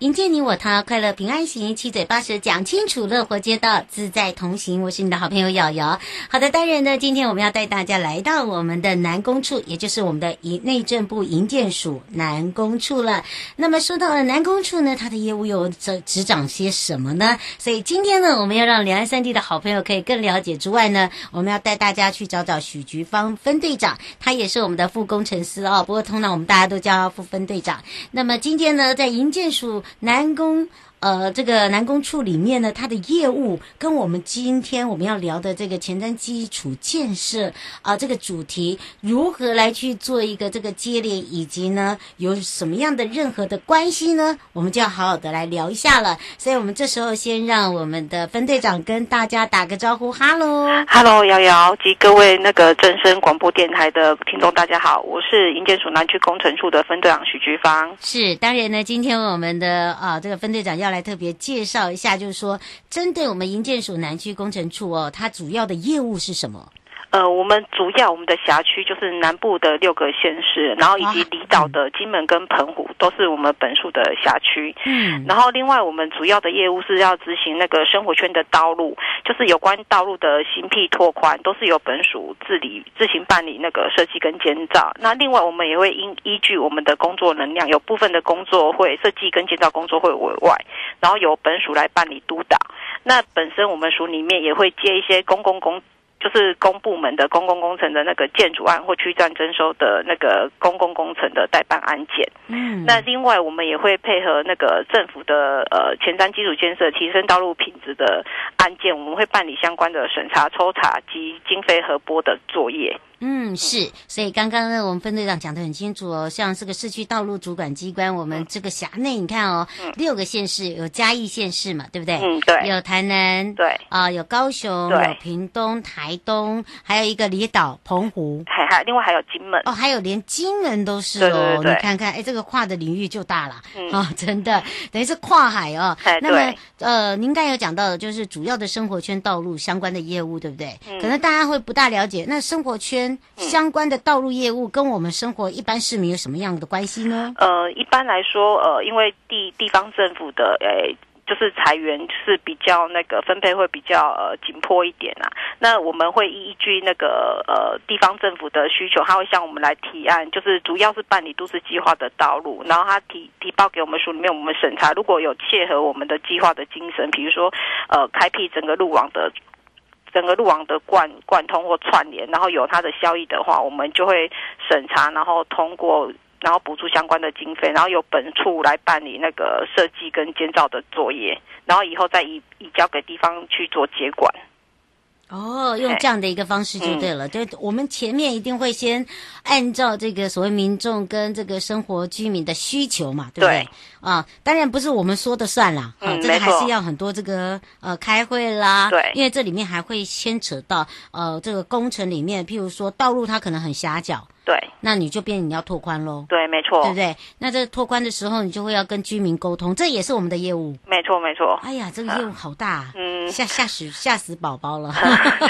迎接你我他，快乐平安行，七嘴八舌讲清楚，乐活街道自在同行。我是你的好朋友瑶瑶。好的，当然呢，今天我们要带大家来到我们的南工处，也就是我们的营内政部营建署南工处了。那么说到了南工处呢，它的业务又执执掌些什么呢？所以今天呢，我们要让两岸三地的好朋友可以更了解之外呢，我们要带大家去找找许菊芳分队长，他也是我们的副工程师哦。不过通常我们大家都叫副分队长。那么今天呢，在营建署。南宫，呃，这个南工处里面呢，它的业务跟我们今天我们要聊的这个前瞻基础建设啊、呃，这个主题如何来去做一个这个接连，以及呢有什么样的任何的关系呢？我们就要好好的来聊一下了。所以，我们这时候先让我们的分队长跟大家打个招呼，哈喽，哈喽，瑶瑶及各位那个正声广播电台的听众，大家好，我是营建署南区工程处的分队长许菊芳。是，当然呢，今天我们的啊这个分队长要。来特别介绍一下，就是说，针对我们营建署南区工程处哦，它主要的业务是什么？呃，我们主要我们的辖区就是南部的六个县市，然后以及离岛的金门跟澎湖都是我们本署的辖区。嗯，然后另外我们主要的业务是要执行那个生活圈的道路，就是有关道路的新辟拓宽，都是由本署自理自行办理那个设计跟建造。那另外我们也会依依据我们的工作能量，有部分的工作会设计跟建造工作会委外，然后由本署来办理督导。那本身我们署里面也会接一些公共工。就是公部门的公共工程的那个建筑案或区段征收的那个公共工程的代办案件。嗯，那另外我们也会配合那个政府的呃前瞻基础建设提升道路品质的案件，我们会办理相关的审查、抽查及经费核拨的作业。嗯，是，所以刚刚呢，我们分队长讲的很清楚哦。像这个市区道路主管机关，我们这个辖内，你看哦，嗯、六个县市有嘉义县市嘛，对不对？嗯，对。有台南，对啊、呃，有高雄，对有屏东、台东，还有一个离岛澎湖，还还另外还有金门哦，还有连金门都是哦。对对对对，你看看，哎，这个跨的领域就大了，嗯、哦，真的等于是跨海哦。哎、那么呃，您刚才有讲到的，就是主要的生活圈道路相关的业务，对不对？嗯、可能大家会不大了解，那生活圈。相关的道路业务跟我们生活一般市民有什么样的关系呢？呃，一般来说，呃，因为地地方政府的诶、欸，就是裁员是比较那个分配会比较呃紧迫一点啊。那我们会依据那个呃地方政府的需求，他会向我们来提案，就是主要是办理都市计划的道路，然后他提提报给我们署里面，我们审查，如果有切合我们的计划的精神，比如说呃开辟整个路网的。整个路网的贯贯通或串联，然后有它的效益的话，我们就会审查，然后通过，然后补助相关的经费，然后由本处来办理那个设计跟建造的作业，然后以后再移移交给地方去做接管。哦，用这样的一个方式就对了。对、嗯，我们前面一定会先按照这个所谓民众跟这个生活居民的需求嘛，对不对？对啊，当然不是我们说的算啦，嗯、啊，这个还是要很多这个呃开会啦，对，因为这里面还会牵扯到呃这个工程里面，譬如说道路它可能很狭角。对，那你就变你要拓宽喽。对，没错，对不对？那这拓宽的时候，你就会要跟居民沟通，这也是我们的业务。没错，没错。哎呀，这个业务好大，嗯，吓吓死吓死宝宝了。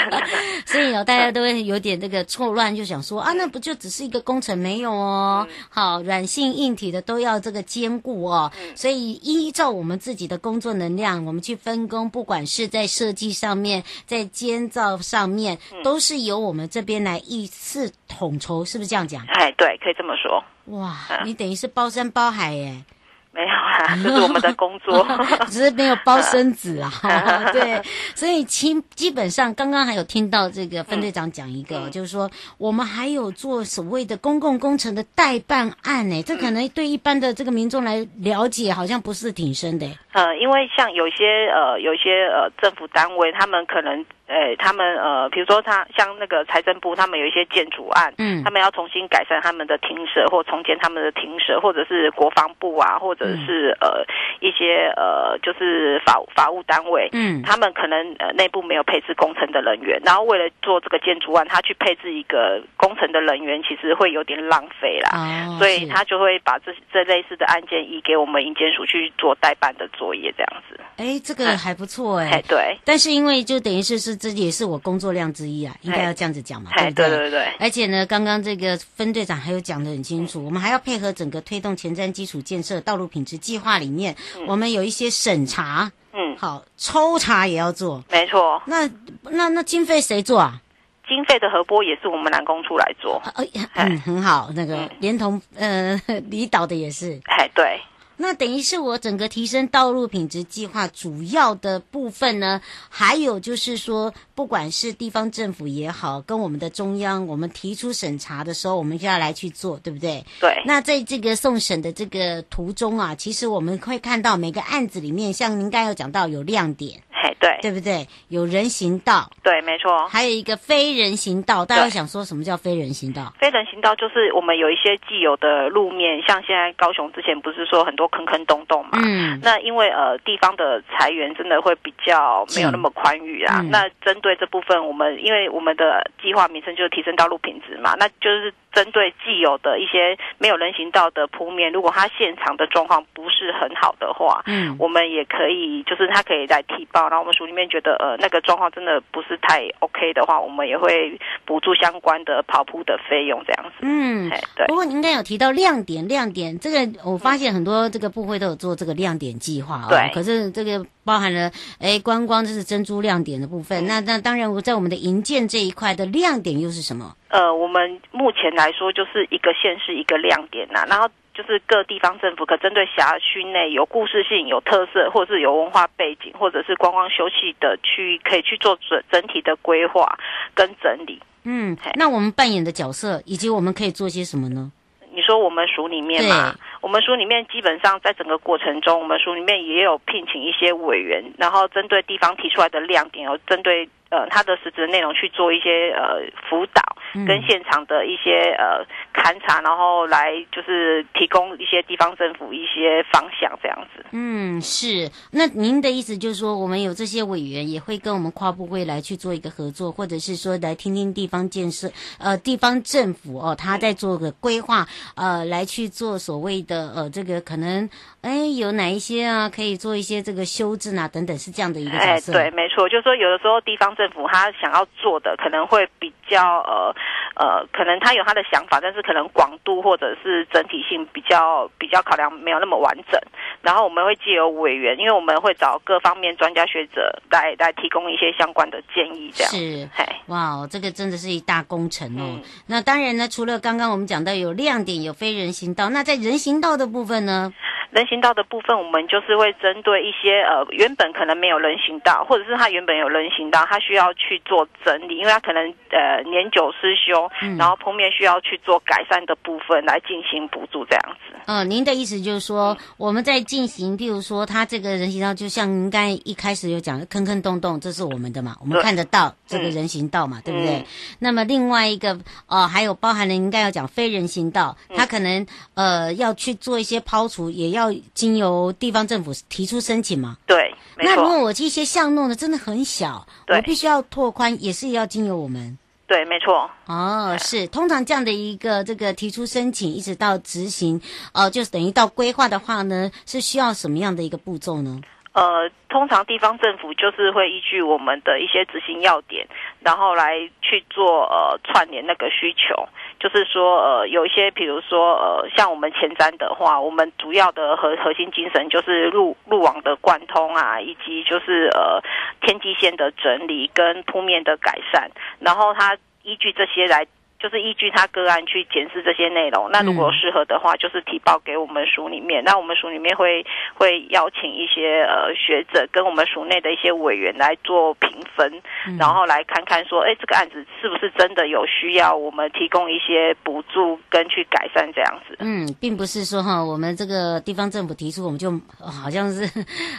所以哦，大家都会有点这个错乱，就想说啊，那不就只是一个工程没有哦？好，软性硬体的都要这个兼顾哦。所以依照我们自己的工作能量，我们去分工，不管是在设计上面，在建造上面，都是由我们这边来一次统筹，是不是？这样讲，哎，对，可以这么说。哇，你等于是包山包海耶。没有啊，这是我们的工作，只是没有包生子啊。对，所以基基本上刚刚还有听到这个分队长讲一个，嗯、就是说我们还有做所谓的公共工程的代办案呢，这可能对一般的这个民众来了解好像不是挺深的。呃，因为像有些呃有些呃政府单位，他们可能。哎，他们呃，比如说他像那个财政部，他们有一些建筑案，嗯，他们要重新改善他们的庭舍或重建他们的庭舍，或者是国防部啊，或者是呃一些呃，就是法法务单位，嗯，他们可能呃内部没有配置工程的人员，然后为了做这个建筑案，他去配置一个工程的人员，其实会有点浪费啦，哦，所以他就会把这这类似的案件移给我们营建署去做代办的作业，这样子。哎，这个还不错哎，哎，对。但是因为就等于是是这也是我工作量之一啊，应该要这样子讲嘛，对不对？对对对。而且呢，刚刚这个分队长还有讲的很清楚，我们还要配合整个推动前瞻基础建设道路品质计划里面，我们有一些审查，嗯，好，抽查也要做，没错。那那那经费谁做啊？经费的核拨也是我们南工处来做，哎呀，嗯，很好，那个连同呃 离岛的也是，哎，对。那等于是我整个提升道路品质计划主要的部分呢，还有就是说，不管是地方政府也好，跟我们的中央，我们提出审查的时候，我们就要来去做，对不对？对。那在这个送审的这个途中啊，其实我们会看到每个案子里面，像您刚才有讲到有亮点。对，对不对？有人行道，对，没错。还有一个非人行道，大家想说什么叫非人行道？非人行道就是我们有一些既有的路面，像现在高雄之前不是说很多坑坑洞洞嘛？嗯。那因为呃地方的财源真的会比较没有那么宽裕啊。嗯、那针对这部分，我们因为我们的计划名称就是提升道路品质嘛，那就是。针对既有的一些没有人行道的铺面，如果它现场的状况不是很好的话，嗯，我们也可以，就是它可以来提报。然后我们署里面觉得，呃，那个状况真的不是太 OK 的话，我们也会补助相关的跑铺的费用，这样子。嗯，对。不过您应该有提到亮点，亮点这个我发现很多这个部会都有做这个亮点计划啊、哦。对。可是这个包含了，哎，观光这是珍珠亮点的部分。嗯、那那当然，我在我们的营建这一块的亮点又是什么？呃，我们目前来说就是一个县市一个亮点呐、啊，然后就是各地方政府可针对辖区内有故事性、有特色，或者是有文化背景，或者是观光休憩的区域，可以去做整整体的规划跟整理。嗯，那我们扮演的角色，以及我们可以做些什么呢？你说我们署里面嘛，我们书里面基本上在整个过程中，我们书里面也有聘请一些委员，然后针对地方提出来的亮点，有针对。呃，他的实质内容去做一些呃辅导，跟现场的一些呃勘察，然后来就是提供一些地方政府一些方向这样子。嗯，是。那您的意思就是说，我们有这些委员也会跟我们跨部会来去做一个合作，或者是说来听听地方建设，呃，地方政府哦，他在做个规划，呃，来去做所谓的呃这个可能，哎，有哪一些啊可以做一些这个修正啊等等，是这样的一个角色。哎，对，没错，就是说有的时候地方。政府他想要做的可能会比较呃呃，可能他有他的想法，但是可能广度或者是整体性比较比较考量没有那么完整。然后我们会借由委员，因为我们会找各方面专家学者来来提供一些相关的建议，这样是。哇，这个真的是一大工程哦。嗯、那当然呢，除了刚刚我们讲到有亮点、有非人行道，那在人行道的部分呢？人行道的部分，我们就是会针对一些呃原本可能没有人行道，或者是它原本有人行道，它需要去做整理，因为它可能呃年久失修，嗯、然后铺面需要去做改善的部分来进行补助这样子。嗯、呃，您的意思就是说，嗯、我们在进行，譬如说它这个人行道，就像您刚才一开始有讲的坑坑洞洞，这是我们的嘛，我们看得到这个人行道嘛，对，对不对？嗯、那么另外一个呃，还有包含了应该要讲非人行道，它可能呃要去做一些抛除，也要。要经由地方政府提出申请吗？对，那如果我这些项弄呢真的很小，我必须要拓宽，也是要经由我们。对，没错。哦，是，通常这样的一个这个提出申请，一直到执行，哦、呃，就是等于到规划的话呢，是需要什么样的一个步骤呢？呃，通常地方政府就是会依据我们的一些执行要点，然后来去做呃串联那个需求。就是说，呃，有一些，比如说，呃，像我们前瞻的话，我们主要的核核心精神就是路路网的贯通啊，以及就是呃天际线的整理跟铺面的改善，然后它依据这些来。就是依据他个案去检视这些内容，那如果适合的话，就是提报给我们署里面。那我们署里面会会邀请一些呃学者跟我们署内的一些委员来做评分，然后来看看说，哎，这个案子是不是真的有需要我们提供一些补助跟去改善这样子。嗯，并不是说哈，我们这个地方政府提出，我们就好像是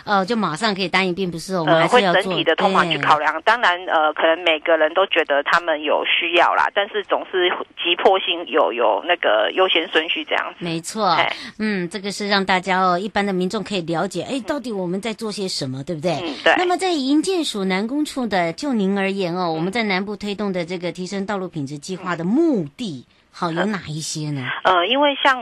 呃就马上可以答应，并不是，我们还是要、呃、会整体的通盘去考量。当然呃，可能每个人都觉得他们有需要啦，但是总是。急迫性有有那个优先顺序这样子。没错，嗯，这个是让大家哦，一般的民众可以了解，哎，到底我们在做些什么，对不对？嗯，对。那么在营建署南工处的，就您而言哦，我们在南部推动的这个提升道路品质计划的目的，好有哪一些呢？呃，因为像。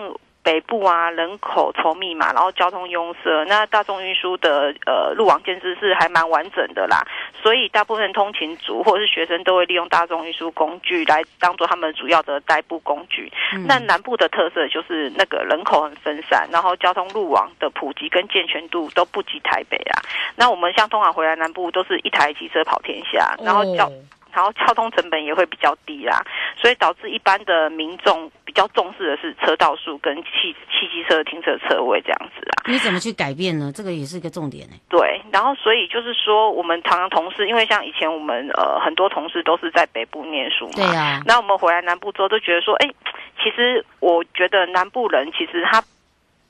北部啊，人口稠密嘛，然后交通拥塞，那大众运输的呃路网建设是还蛮完整的啦，所以大部分通勤族或者是学生都会利用大众运输工具来当做他们主要的代步工具。嗯、那南部的特色就是那个人口很分散，然后交通路网的普及跟健全度都不及台北啊。那我们像通常回来南部都是一台机车跑天下，然后交。哦然后交通成本也会比较低啦，所以导致一般的民众比较重视的是车道数跟汽汽机车的停车车位这样子啊。你怎么去改变呢？这个也是一个重点呢。对，然后所以就是说，我们常常同事，因为像以前我们呃很多同事都是在北部念书嘛，对啊。那我们回来南部之后都觉得说，哎，其实我觉得南部人其实他。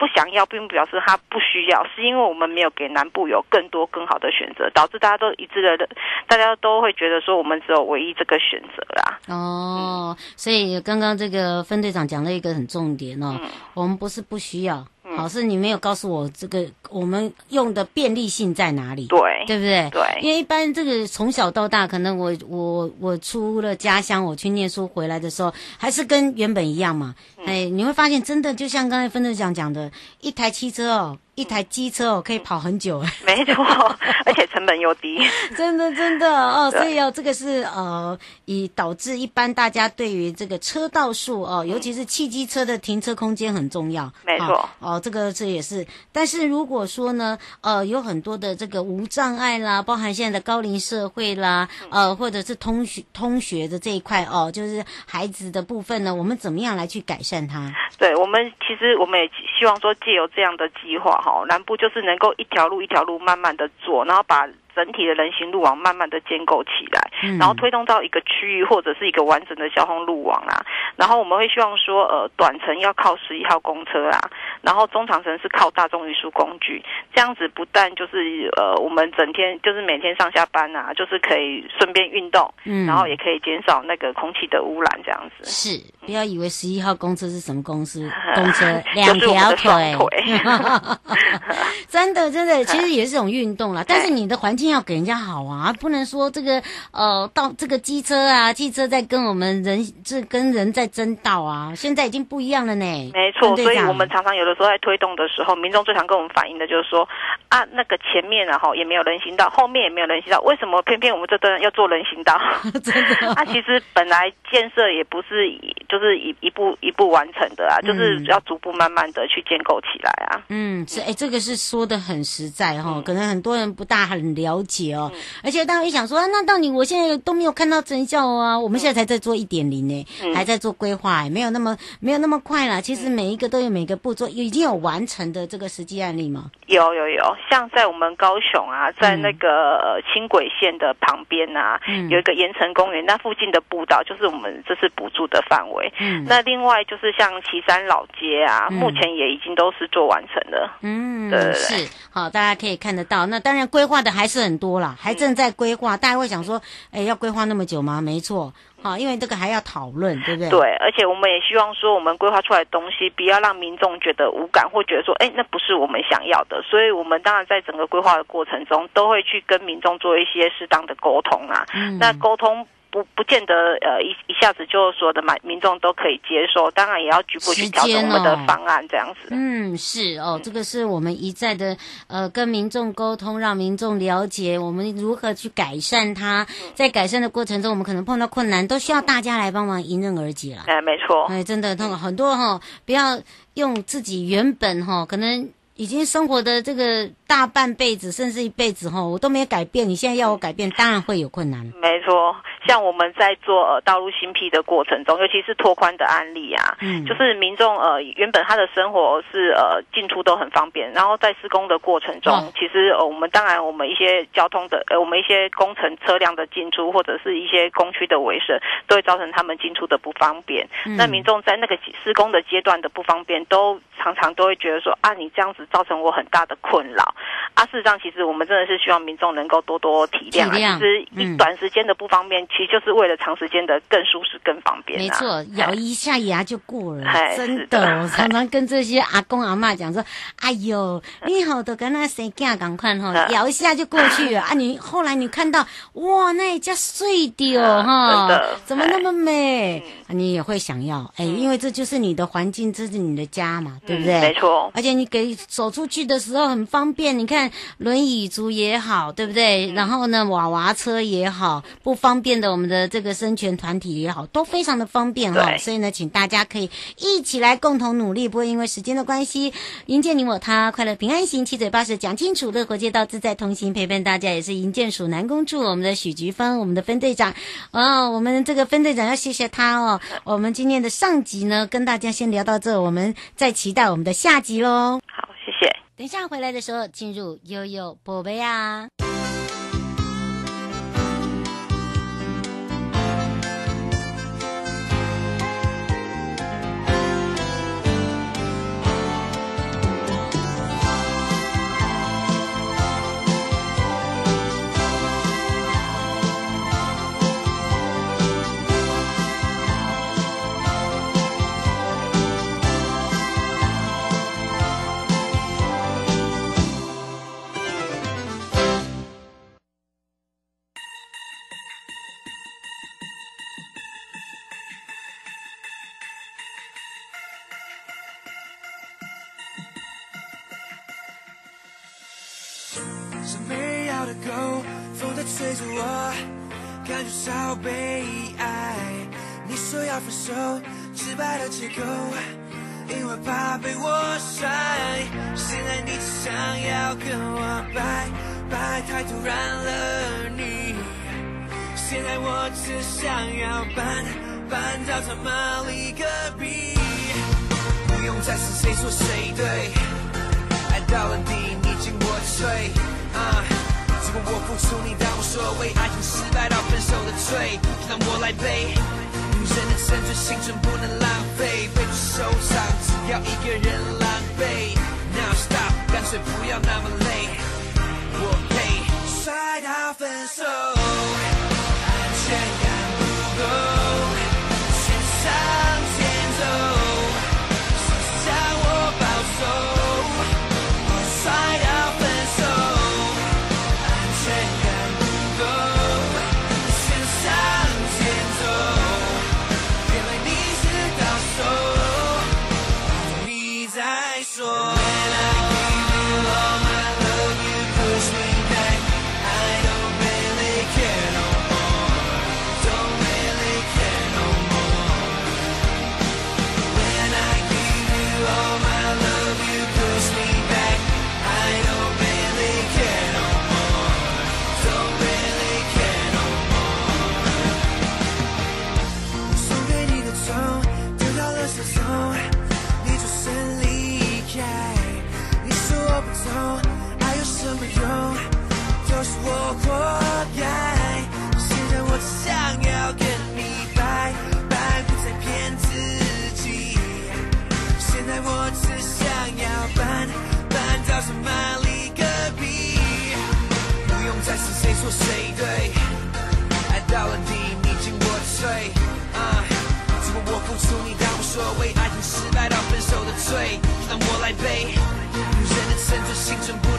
不想要，并不表示他不需要，是因为我们没有给南部有更多更好的选择，导致大家都一致的，大家都会觉得说我们只有唯一这个选择啦。哦，所以刚刚这个分队长讲了一个很重点哦，嗯、我们不是不需要。好，是你没有告诉我这个我们用的便利性在哪里？对，对不对？对，因为一般这个从小到大，可能我我我出了家乡，我去念书回来的时候，还是跟原本一样嘛。嗯、哎，你会发现，真的就像刚才分队长讲的，一台汽车哦。一台机车哦，可以跑很久，没错，而且成本又低，真的真的哦，所以哦，这个是呃，以导致一般大家对于这个车道数哦，尤其是汽机车的停车空间很重要，没错哦，这个这也是。但是如果说呢，呃，有很多的这个无障碍啦，包含现在的高龄社会啦，呃，或者是通学通学的这一块哦，就是孩子的部分呢，我们怎么样来去改善它？对，我们其实我们也希望说借由这样的计划哈。哦，南部就是能够一条路一条路慢慢的做，然后把整体的人行路网慢慢的建构起来，嗯、然后推动到一个区域或者是一个完整的交通路网啊。然后我们会希望说，呃，短程要靠十一号公车啊，然后中长程是靠大众运输工具。这样子不但就是呃，我们整天就是每天上下班啊，就是可以顺便运动，嗯，然后也可以减少那个空气的污染，这样子。是，不要以为十一号公车是什么公司？公车两条腿，真的真的，其实也是种运动啦。但是你的环境要给人家好啊，不能说这个呃，到这个机车啊、汽车在跟我们人这跟人在争道啊，现在已经不一样了呢。没错，所以我们常常有的时候在推动的时候，民众最常跟我们反映的就是说啊，那个前面啊后也没有人行道，后面也没有人行道，为什么偏偏我们这段要做人行道？真的、哦？啊，其实本来建设也不是以就是一一步一步完成的啊，嗯、就是要逐步慢慢的去建构起来啊。嗯，是哎，这个是说的很实在哈、哦，嗯、可能很多人不大很了解哦。嗯、而且大家会想说啊，那到底我现在都没有看到成效啊，我们现在才在做一点零呢，嗯、还在做规划。没有那么没有那么快啦。其实每一个都有每个步骤，已经有完成的这个实际案例吗？有有有，像在我们高雄啊，在那个轻轨线的旁边啊，嗯、有一个盐城公园，那附近的步道就是我们这是补助的范围。嗯，那另外就是像旗山老街啊，嗯、目前也已经都是做完成了。嗯，对，对，对，是好，大家可以看得到。那当然规划的还是很多啦，还正在规划。嗯、大家会想说，哎，要规划那么久吗？没错。好，因为这个还要讨论，对不对？对，而且我们也希望说，我们规划出来的东西不要让民众觉得无感，或觉得说，哎，那不是我们想要的。所以，我们当然在整个规划的过程中，都会去跟民众做一些适当的沟通啊。嗯，那沟通。不不见得呃一一下子就说的民民众都可以接受，当然也要局部去调整我们的方案这样子。嗯，是哦，这个是我们一再的呃跟民众沟通，让民众了解我们如何去改善它。在改善的过程中，我们可能碰到困难，都需要大家来帮忙迎刃而解了。哎，没错。哎，真的，那个很多哈，不要用自己原本哈可能。已经生活的这个大半辈子，甚至一辈子哈，我都没有改变。你现在要我改变，当然会有困难。没错，像我们在做呃道路新辟的过程中，尤其是拓宽的案例啊，嗯，就是民众呃原本他的生活是呃进出都很方便，然后在施工的过程中，哦、其实呃我们当然我们一些交通的呃我们一些工程车辆的进出或者是一些工区的维设，都会造成他们进出的不方便。嗯、那民众在那个施工的阶段的不方便，都常常都会觉得说啊，你这样子。造成我很大的困扰，啊，事实上，其实我们真的是希望民众能够多多体谅啊。其实一短时间的不方便，其实就是为了长时间的更舒适、更方便。没错，咬一下牙就过了。真的，我常常跟这些阿公阿妈讲说：“哎呦，你好的跟那谁干赶快哈，咬一下就过去了啊！你后来你看到哇，那一家碎掉哈，怎么那么美？你也会想要哎，因为这就是你的环境，这是你的家嘛，对不对？没错。而且你给走出去的时候很方便，你看。轮椅族也好，对不对？然后呢，娃娃车也好，不方便的我们的这个生权团体也好，都非常的方便哈。所以呢，请大家可以一起来共同努力，不会因为时间的关系，迎接你我他，快乐平安行，七嘴八舌讲清楚，乐活街道自在同行，陪伴大家也是营建署南工处我们的许菊芳，我们的分队长哦，我们这个分队长要谢谢他哦。我们今天的上集呢，跟大家先聊到这，我们再期待我们的下集喽。好，谢谢。等一下回来的时候，进入悠悠宝贝啊。跟我拜拜，太突然了你。现在我只想要搬搬到城里隔壁，不用再是谁说谁对。爱到了底，你敬我醉。啊，如果我付出你当无所谓，爱情失败到分手的罪，让我来背。女人的青春青春不能浪费，被受伤，只要一个人狼狈。No stop。干脆不要那么累，我呸，摔到分手。谁对爱到了底，你进我退。如果我付出，你当无所谓。爱情失败到分手的罪，让我来背。女人的沉醉，青春不。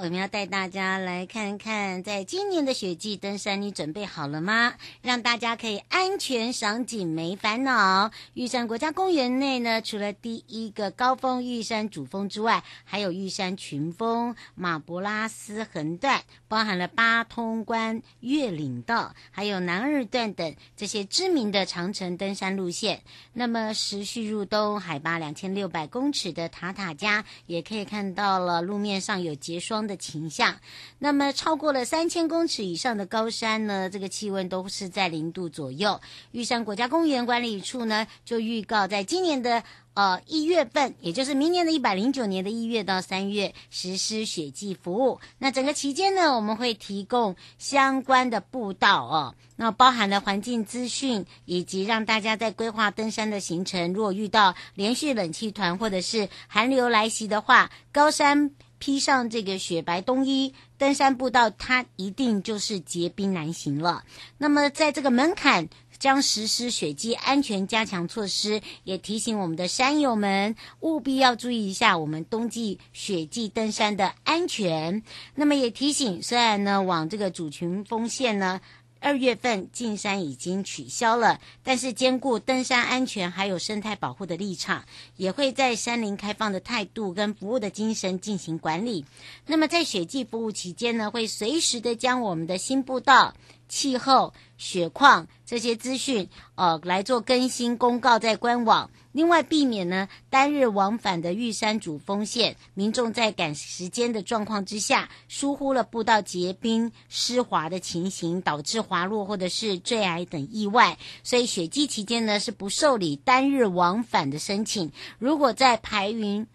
我们要带大家来看看，在今年的雪季登山，你准备好了吗？让大家可以安全赏景，没烦恼。玉山国家公园内呢，除了第一个高峰玉山主峰之外，还有玉山群峰、马博拉斯横断，包含了八通关、越岭道，还有南二段等这些知名的长城登山路线。那么持续入冬，海拔两千六百公尺的塔塔加，也可以看到了路面上有结霜的倾向，那么超过了三千公尺以上的高山呢，这个气温都是在零度左右。玉山国家公园管理处呢就预告，在今年的呃一月份，也就是明年的一百零九年的一月到三月实施雪季服务。那整个期间呢，我们会提供相关的步道哦，那包含了环境资讯，以及让大家在规划登山的行程，如果遇到连续冷气团或者是寒流来袭的话，高山。披上这个雪白冬衣，登山步道它一定就是结冰难行了。那么，在这个门槛将实施雪季安全加强措施，也提醒我们的山友们务必要注意一下我们冬季雪季登山的安全。那么也提醒，虽然呢往这个主群峰线呢。二月份进山已经取消了，但是兼顾登山安全还有生态保护的立场，也会在山林开放的态度跟服务的精神进行管理。那么在雪季服务期间呢，会随时的将我们的新步道。气候、雪况这些资讯，呃，来做更新公告在官网。另外，避免呢单日往返的玉山主峰线，民众在赶时间的状况之下，疏忽了步道结冰湿滑的情形，导致滑落或者是坠崖等意外。所以，雪季期间呢是不受理单日往返的申请。如果在排云。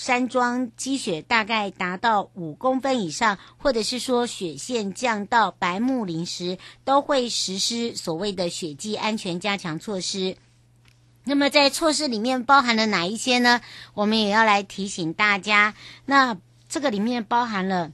山庄积雪大概达到五公分以上，或者是说雪线降到白木林时，都会实施所谓的雪季安全加强措施。那么在措施里面包含了哪一些呢？我们也要来提醒大家。那这个里面包含了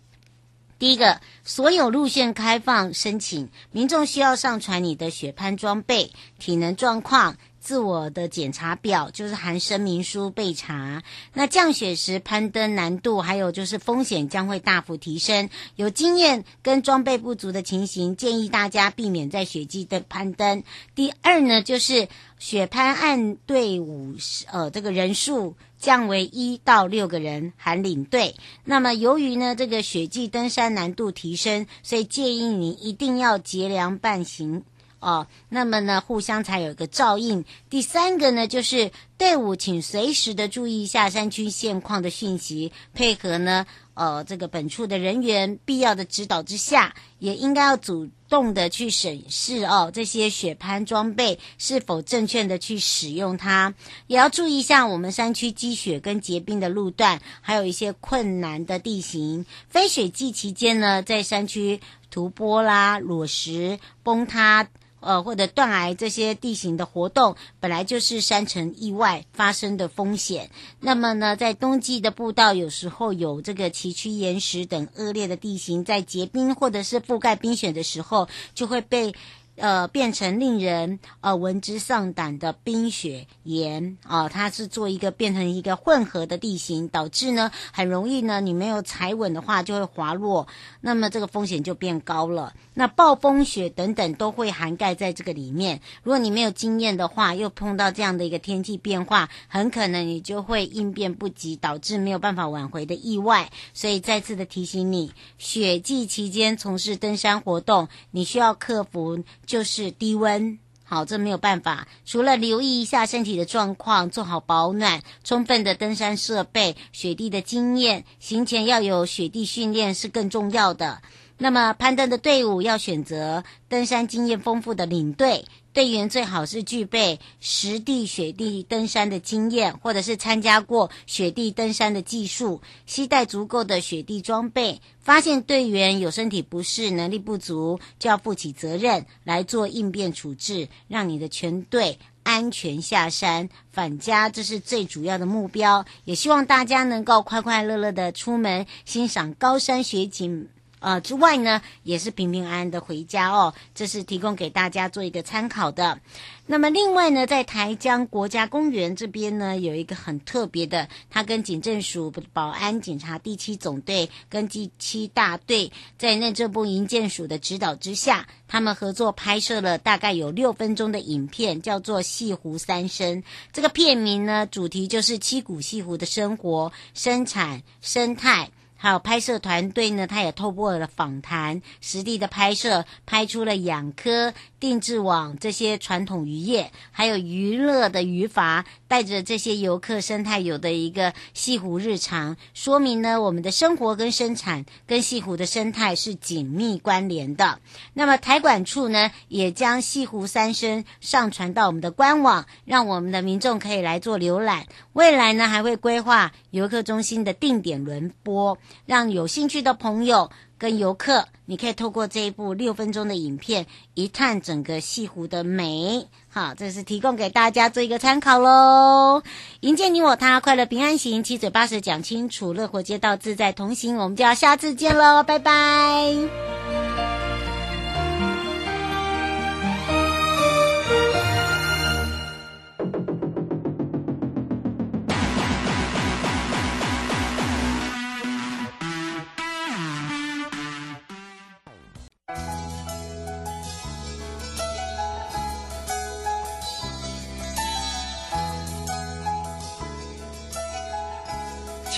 第一个，所有路线开放申请，民众需要上传你的雪攀装备、体能状况。自我的检查表就是含声明书备查。那降雪时攀登难度还有就是风险将会大幅提升。有经验跟装备不足的情形，建议大家避免在雪季的攀登。第二呢，就是雪攀案队伍呃这个人数降为一到六个人含领队。那么由于呢这个雪季登山难度提升，所以建议你一定要结良伴行。哦，那么呢，互相才有一个照应。第三个呢，就是队伍，请随时的注意一下山区现况的讯息，配合呢，呃，这个本处的人员必要的指导之下，也应该要主动的去审视哦，这些雪攀装备是否正确的去使用它，也要注意一下我们山区积雪跟结冰的路段，还有一些困难的地形。非雪季期间呢，在山区土坡啦、裸石崩塌。呃，或者断崖这些地形的活动，本来就是山城意外发生的风险。那么呢，在冬季的步道，有时候有这个崎岖岩石等恶劣的地形，在结冰或者是覆盖冰雪的时候，就会被。呃，变成令人呃闻之丧胆的冰雪岩啊、它是做一个变成一个混合的地形，导致呢很容易呢你没有踩稳的话就会滑落，那么这个风险就变高了。那暴风雪等等都会涵盖在这个里面。如果你没有经验的话，又碰到这样的一个天气变化，很可能你就会应变不及，导致没有办法挽回的意外。所以再次的提醒你，雪季期间从事登山活动，你需要克服。就是低温，好，这没有办法。除了留意一下身体的状况，做好保暖，充分的登山设备，雪地的经验，行前要有雪地训练是更重要的。那么攀登的队伍要选择登山经验丰富的领队。队员最好是具备实地雪地登山的经验，或者是参加过雪地登山的技术，携带足够的雪地装备。发现队员有身体不适、能力不足，就要负起责任来做应变处置，让你的全队安全下山返家，这是最主要的目标。也希望大家能够快快乐乐的出门，欣赏高山雪景。呃之外呢，也是平平安安的回家哦。这是提供给大家做一个参考的。那么另外呢，在台江国家公园这边呢，有一个很特别的，它跟警政署保安警察第七总队跟第七大队在内政部营建署的指导之下，他们合作拍摄了大概有六分钟的影片，叫做《潟湖三生》。这个片名呢，主题就是七股西湖的生活、生产、生态。还有拍摄团队呢，他也透过了访谈、实地的拍摄，拍出了养科、定制网这些传统渔业，还有娱乐的渔法，带着这些游客生态游的一个西湖日常，说明呢，我们的生活跟生产跟西湖的生态是紧密关联的。那么台管处呢，也将西湖三声上传到我们的官网，让我们的民众可以来做浏览。未来呢，还会规划游客中心的定点轮播。让有兴趣的朋友跟游客，你可以透过这一部六分钟的影片，一探整个西湖的美。好，这是提供给大家做一个参考喽。迎接你我他，快乐平安行，七嘴八舌讲清楚，乐活街道自在同行。我们就要下次见喽，拜拜。